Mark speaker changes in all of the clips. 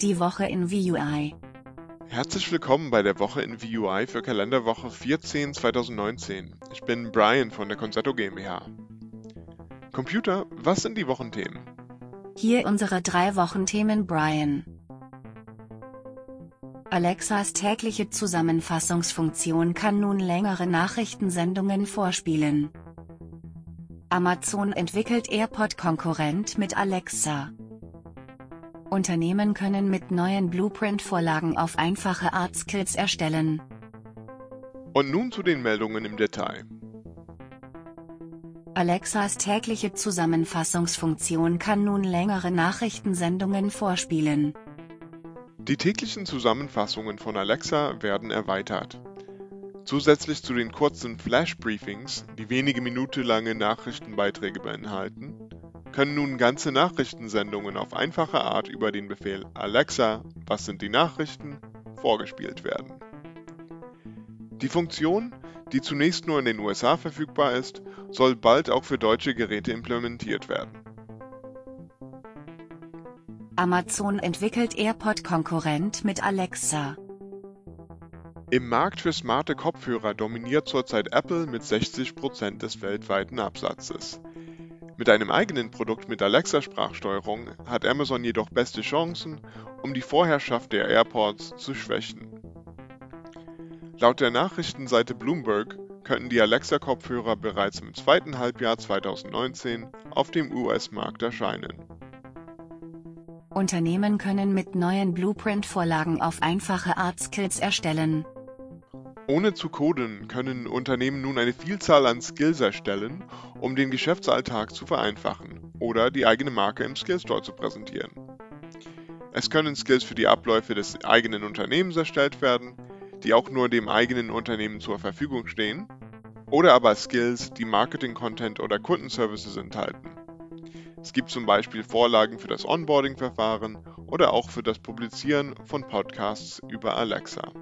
Speaker 1: Die Woche in VUI.
Speaker 2: Herzlich willkommen bei der Woche in VUI für Kalenderwoche 14 2019. Ich bin Brian von der Concerto GmbH. Computer, was sind die Wochenthemen?
Speaker 1: Hier unsere drei Wochenthemen Brian. Alexas tägliche Zusammenfassungsfunktion kann nun längere Nachrichtensendungen vorspielen. Amazon entwickelt AirPod-Konkurrent mit Alexa. Unternehmen können mit neuen Blueprint-Vorlagen auf einfache Art Skills erstellen.
Speaker 2: Und nun zu den Meldungen im Detail.
Speaker 1: Alexas tägliche Zusammenfassungsfunktion kann nun längere Nachrichtensendungen vorspielen.
Speaker 2: Die täglichen Zusammenfassungen von Alexa werden erweitert. Zusätzlich zu den kurzen Flash-Briefings, die wenige Minuten lange Nachrichtenbeiträge beinhalten, können nun ganze Nachrichtensendungen auf einfache Art über den Befehl Alexa, was sind die Nachrichten, vorgespielt werden. Die Funktion, die zunächst nur in den USA verfügbar ist, soll bald auch für deutsche Geräte implementiert werden.
Speaker 1: Amazon entwickelt AirPod-Konkurrent mit Alexa.
Speaker 2: Im Markt für smarte Kopfhörer dominiert zurzeit Apple mit 60% des weltweiten Absatzes. Mit einem eigenen Produkt mit Alexa-Sprachsteuerung hat Amazon jedoch beste Chancen, um die Vorherrschaft der AirPods zu schwächen. Laut der Nachrichtenseite Bloomberg könnten die Alexa-Kopfhörer bereits im zweiten Halbjahr 2019 auf dem US-Markt erscheinen.
Speaker 1: Unternehmen können mit neuen Blueprint-Vorlagen auf einfache Art Skills erstellen.
Speaker 2: Ohne zu coden können Unternehmen nun eine Vielzahl an Skills erstellen, um den Geschäftsalltag zu vereinfachen oder die eigene Marke im Skillstore zu präsentieren. Es können Skills für die Abläufe des eigenen Unternehmens erstellt werden, die auch nur dem eigenen Unternehmen zur Verfügung stehen, oder aber Skills, die Marketing-Content oder Kundenservices enthalten. Es gibt zum Beispiel Vorlagen für das Onboarding-Verfahren oder auch für das Publizieren von Podcasts über Alexa.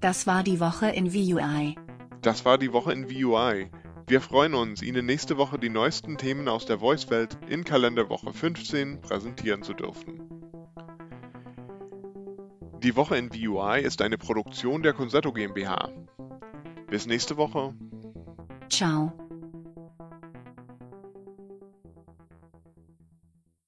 Speaker 1: Das war die Woche in VUI.
Speaker 2: Das war die Woche in VUI. Wir freuen uns, Ihnen nächste Woche die neuesten Themen aus der Voice-Welt in Kalenderwoche 15 präsentieren zu dürfen. Die Woche in VUI ist eine Produktion der Concerto GmbH. Bis nächste Woche.
Speaker 1: Ciao.